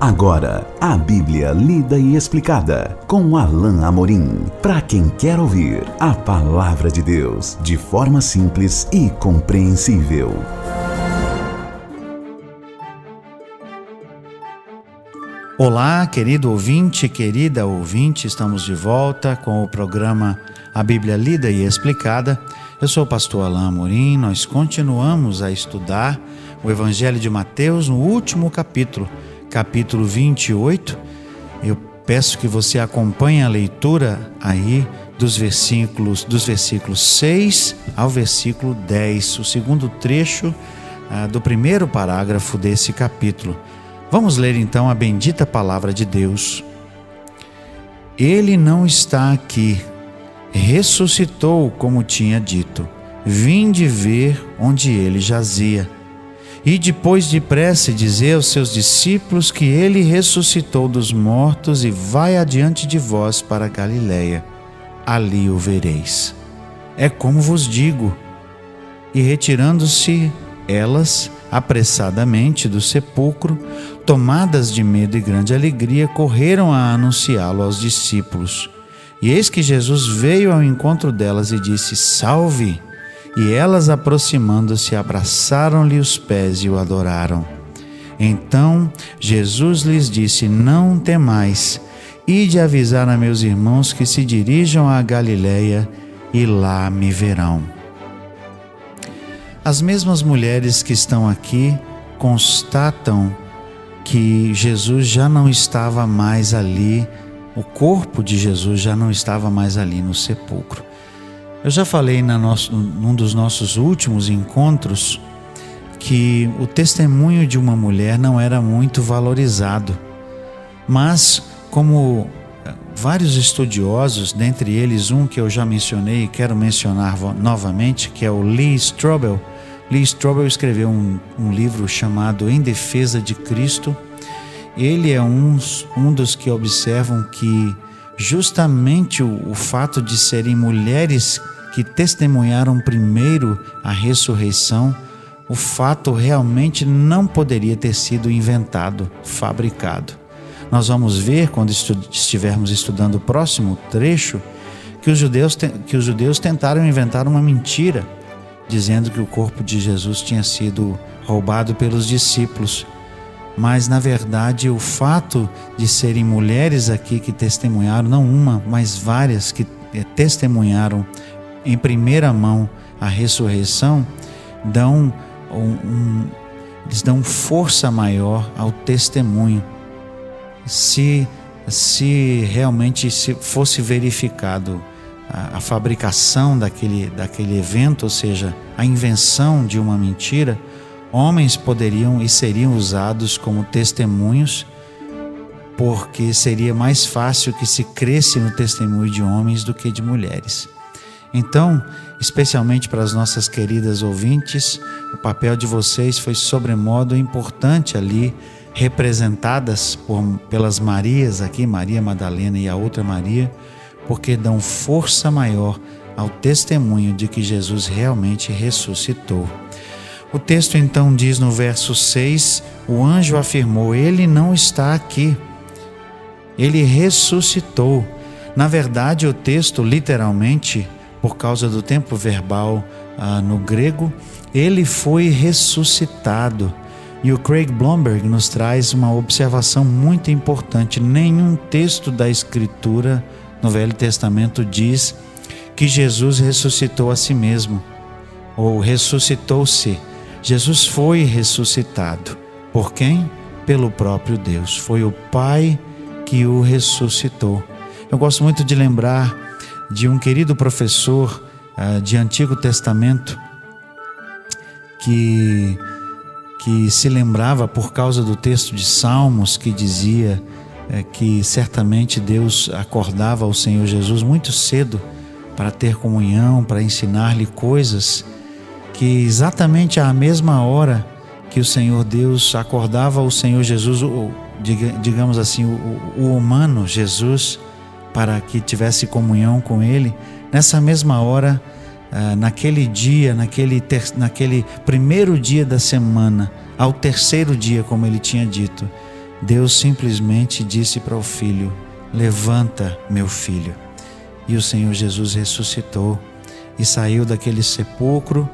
Agora, a Bíblia lida e explicada com Alain Amorim. Para quem quer ouvir a palavra de Deus de forma simples e compreensível. Olá, querido ouvinte, querida ouvinte, estamos de volta com o programa A Bíblia Lida e Explicada. Eu sou o pastor Alain Amorim, nós continuamos a estudar o Evangelho de Mateus no último capítulo capítulo 28. Eu peço que você acompanhe a leitura aí dos versículos dos versículos 6 ao versículo 10, o segundo trecho ah, do primeiro parágrafo desse capítulo. Vamos ler então a bendita palavra de Deus. Ele não está aqui, ressuscitou como tinha dito. Vinde ver onde ele jazia. E depois depressa dizer aos seus discípulos que ele ressuscitou dos mortos e vai adiante de vós para Galiléia. Ali o vereis. É como vos digo. E retirando-se elas apressadamente do sepulcro, tomadas de medo e grande alegria, correram a anunciá-lo aos discípulos. E eis que Jesus veio ao encontro delas e disse: Salve! E elas, aproximando-se, abraçaram-lhe os pés e o adoraram. Então Jesus lhes disse: Não temais, ide avisar a meus irmãos que se dirijam a Galiléia e lá me verão. As mesmas mulheres que estão aqui constatam que Jesus já não estava mais ali, o corpo de Jesus já não estava mais ali no sepulcro. Eu já falei na nosso, num dos nossos últimos encontros que o testemunho de uma mulher não era muito valorizado, mas como eh, vários estudiosos, dentre eles um que eu já mencionei e quero mencionar novamente, que é o Lee Strobel. Lee Strobel escreveu um, um livro chamado Em Defesa de Cristo. Ele é um, um dos que observam que justamente o, o fato de serem mulheres que testemunharam primeiro a ressurreição, o fato realmente não poderia ter sido inventado, fabricado. Nós vamos ver, quando estivermos estudando o próximo trecho, que os judeus, que os judeus tentaram inventar uma mentira, dizendo que o corpo de Jesus tinha sido roubado pelos discípulos mas na verdade o fato de serem mulheres aqui que testemunharam, não uma, mas várias que eh, testemunharam em primeira mão a ressurreição, dão um, um, eles dão força maior ao testemunho. Se, se realmente se fosse verificado a, a fabricação daquele, daquele evento, ou seja, a invenção de uma mentira, homens poderiam e seriam usados como testemunhos, porque seria mais fácil que se cresce no testemunho de homens do que de mulheres. Então, especialmente para as nossas queridas ouvintes, o papel de vocês foi sobremodo importante ali, representadas por, pelas Marias aqui, Maria Madalena e a outra Maria, porque dão força maior ao testemunho de que Jesus realmente ressuscitou. O texto então diz no verso 6: o anjo afirmou: Ele não está aqui, ele ressuscitou. Na verdade, o texto literalmente, por causa do tempo verbal ah, no grego, ele foi ressuscitado. E o Craig Blomberg nos traz uma observação muito importante: nenhum texto da Escritura no Velho Testamento diz que Jesus ressuscitou a si mesmo ou ressuscitou-se Jesus foi ressuscitado. Por quem? Pelo próprio Deus. Foi o Pai que o ressuscitou. Eu gosto muito de lembrar de um querido professor uh, de Antigo Testamento que, que se lembrava por causa do texto de Salmos que dizia uh, que certamente Deus acordava ao Senhor Jesus muito cedo para ter comunhão, para ensinar-lhe coisas que exatamente à mesma hora que o Senhor Deus acordava o Senhor Jesus, o, digamos assim, o, o humano Jesus, para que tivesse comunhão com Ele, nessa mesma hora, ah, naquele dia, naquele, ter, naquele primeiro dia da semana, ao terceiro dia, como ele tinha dito, Deus simplesmente disse para o filho: Levanta, meu filho. E o Senhor Jesus ressuscitou e saiu daquele sepulcro.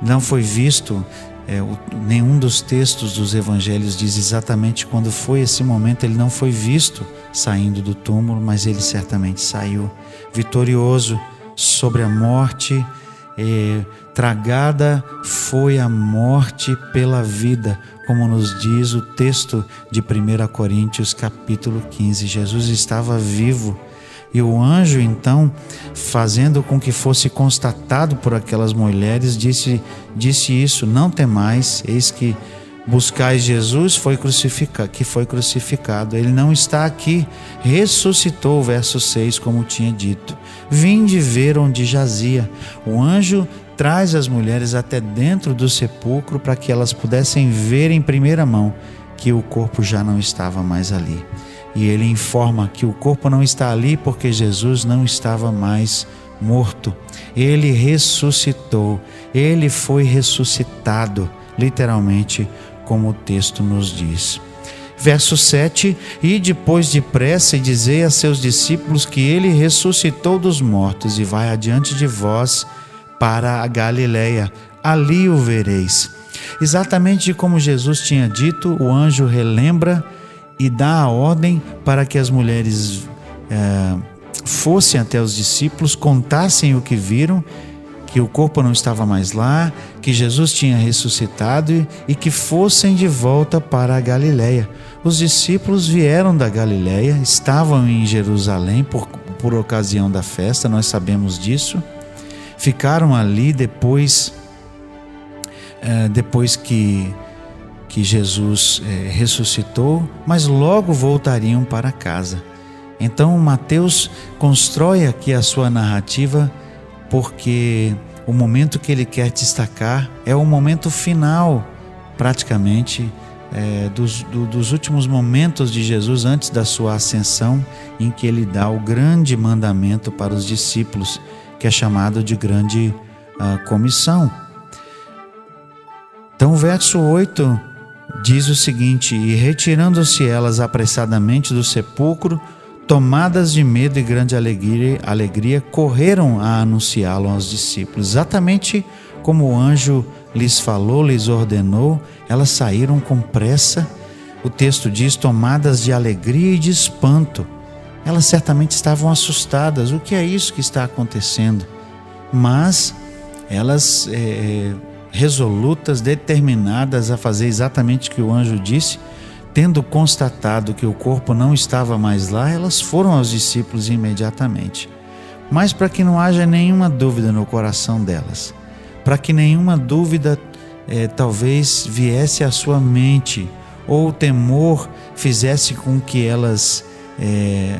Não foi visto, é, o, nenhum dos textos dos evangelhos diz exatamente quando foi esse momento. Ele não foi visto saindo do túmulo, mas ele certamente saiu vitorioso sobre a morte. É, tragada foi a morte pela vida, como nos diz o texto de 1 Coríntios, capítulo 15. Jesus estava vivo. E o anjo, então, fazendo com que fosse constatado por aquelas mulheres, disse, disse isso: Não temais, eis que buscais Jesus foi crucificado, que foi crucificado. Ele não está aqui, ressuscitou, verso 6, como tinha dito. Vinde ver onde jazia. O anjo traz as mulheres até dentro do sepulcro para que elas pudessem ver em primeira mão que o corpo já não estava mais ali. E ele informa que o corpo não está ali porque Jesus não estava mais morto. Ele ressuscitou, ele foi ressuscitado, literalmente, como o texto nos diz. Verso 7: E depois depressa dizei a seus discípulos que ele ressuscitou dos mortos e vai adiante de vós para a Galileia, ali o vereis. Exatamente como Jesus tinha dito, o anjo relembra e dá a ordem para que as mulheres é, fossem até os discípulos, contassem o que viram, que o corpo não estava mais lá, que Jesus tinha ressuscitado e que fossem de volta para a Galileia. Os discípulos vieram da Galileia, estavam em Jerusalém por, por ocasião da festa, nós sabemos disso ficaram ali depois, é, depois que, que Jesus é, ressuscitou, mas logo voltariam para casa. Então Mateus constrói aqui a sua narrativa porque o momento que ele quer destacar é o momento final, praticamente, é, dos, do, dos últimos momentos de Jesus antes da sua ascensão, em que ele dá o grande mandamento para os discípulos que é chamado de grande uh, comissão. Então, o verso 8 diz o seguinte: E retirando-se elas apressadamente do sepulcro, tomadas de medo e grande alegria, alegria correram a anunciá-lo aos discípulos. Exatamente como o anjo lhes falou, lhes ordenou, elas saíram com pressa. O texto diz: tomadas de alegria e de espanto elas certamente estavam assustadas. O que é isso que está acontecendo? Mas elas, é, resolutas, determinadas a fazer exatamente o que o anjo disse, tendo constatado que o corpo não estava mais lá, elas foram aos discípulos imediatamente. Mas para que não haja nenhuma dúvida no coração delas, para que nenhuma dúvida é, talvez viesse à sua mente, ou o temor fizesse com que elas é,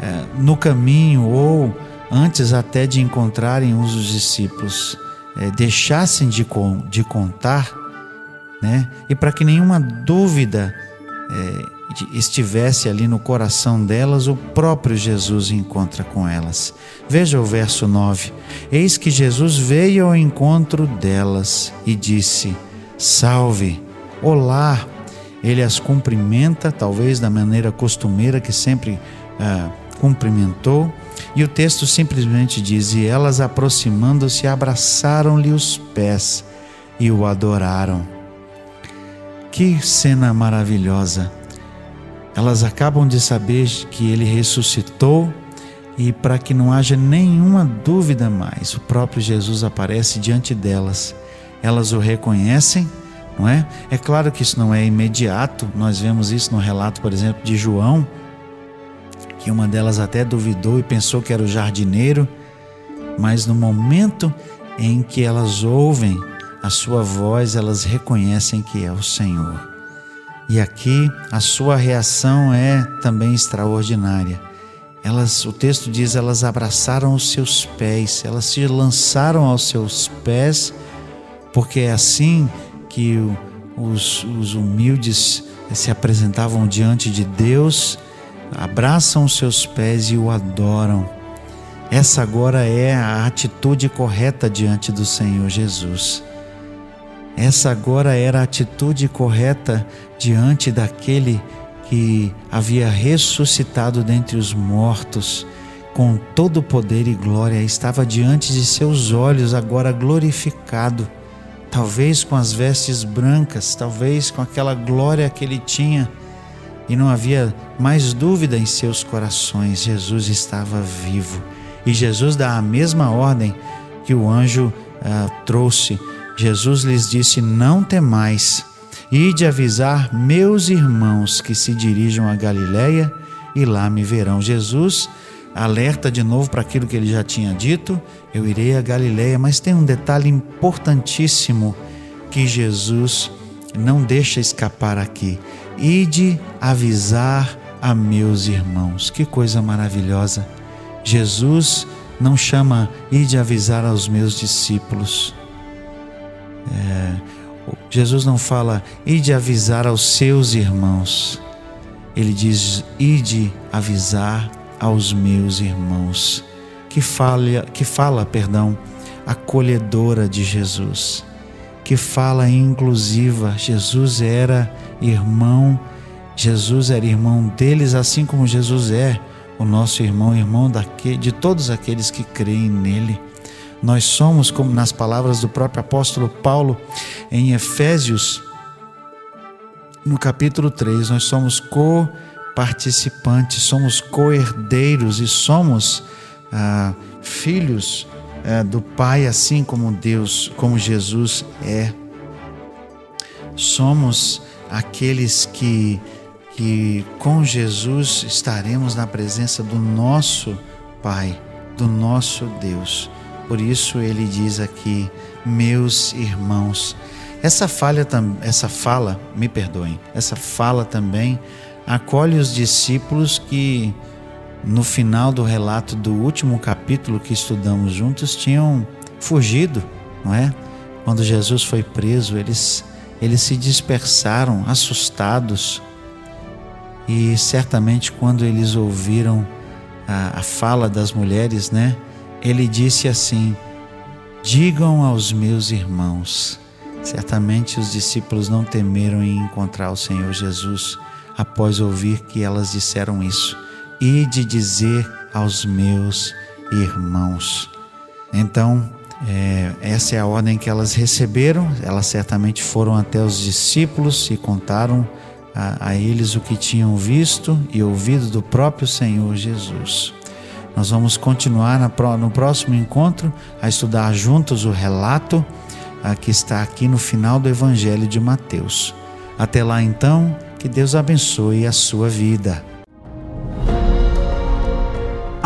é, no caminho ou antes até de encontrarem os discípulos, é, deixassem de, de contar, né? e para que nenhuma dúvida é, estivesse ali no coração delas, o próprio Jesus encontra com elas. Veja o verso 9: Eis que Jesus veio ao encontro delas e disse: Salve, olá. Ele as cumprimenta, talvez da maneira costumeira que sempre ah, cumprimentou, e o texto simplesmente diz: E elas, aproximando-se, abraçaram-lhe os pés e o adoraram. Que cena maravilhosa! Elas acabam de saber que ele ressuscitou e, para que não haja nenhuma dúvida mais, o próprio Jesus aparece diante delas. Elas o reconhecem, não é? É claro que isso não é imediato, nós vemos isso no relato, por exemplo, de João que uma delas até duvidou e pensou que era o jardineiro, mas no momento em que elas ouvem a sua voz, elas reconhecem que é o Senhor. E aqui a sua reação é também extraordinária. Elas, o texto diz, elas abraçaram os seus pés, elas se lançaram aos seus pés, porque é assim que os, os humildes se apresentavam diante de Deus abraçam os seus pés e o adoram. Essa agora é a atitude correta diante do Senhor Jesus. Essa agora era a atitude correta diante daquele que havia ressuscitado dentre os mortos, com todo poder e glória, estava diante de seus olhos, agora glorificado, talvez com as vestes brancas, talvez com aquela glória que ele tinha, e não havia mais dúvida em seus corações: Jesus estava vivo. E Jesus dá a mesma ordem que o anjo ah, trouxe. Jesus lhes disse: Não temais, ide avisar meus irmãos que se dirijam a Galiléia e lá me verão. Jesus alerta de novo para aquilo que ele já tinha dito: eu irei a Galiléia, mas tem um detalhe importantíssimo que Jesus não deixa escapar aqui. Ide avisar a meus irmãos. Que coisa maravilhosa. Jesus não chama ide avisar aos meus discípulos. É, Jesus não fala ide avisar aos seus irmãos. Ele diz ide avisar aos meus irmãos. Que fala, que fala, perdão, acolhedora de Jesus. Que fala inclusiva. Jesus era irmão, Jesus era irmão deles, assim como Jesus é o nosso irmão, irmão daquele, de todos aqueles que creem nele. Nós somos, como nas palavras do próprio apóstolo Paulo em Efésios, no capítulo 3, nós somos co-participantes, somos co-herdeiros e somos ah, filhos ah, do Pai, assim como Deus, como Jesus é. Somos aqueles que, que com Jesus estaremos na presença do nosso Pai, do nosso Deus. Por isso ele diz aqui, meus irmãos. Essa falha, essa fala, me perdoem, essa fala também acolhe os discípulos que no final do relato do último capítulo que estudamos juntos tinham fugido, não é? Quando Jesus foi preso, eles eles se dispersaram, assustados. E certamente quando eles ouviram a, a fala das mulheres, né? Ele disse assim: Digam aos meus irmãos. Certamente os discípulos não temeram em encontrar o Senhor Jesus após ouvir que elas disseram isso. E de dizer aos meus irmãos. Então, é, essa é a ordem que elas receberam. Elas certamente foram até os discípulos e contaram a, a eles o que tinham visto e ouvido do próprio Senhor Jesus. Nós vamos continuar no próximo encontro a estudar juntos o relato que está aqui no final do Evangelho de Mateus. Até lá então, que Deus abençoe a sua vida.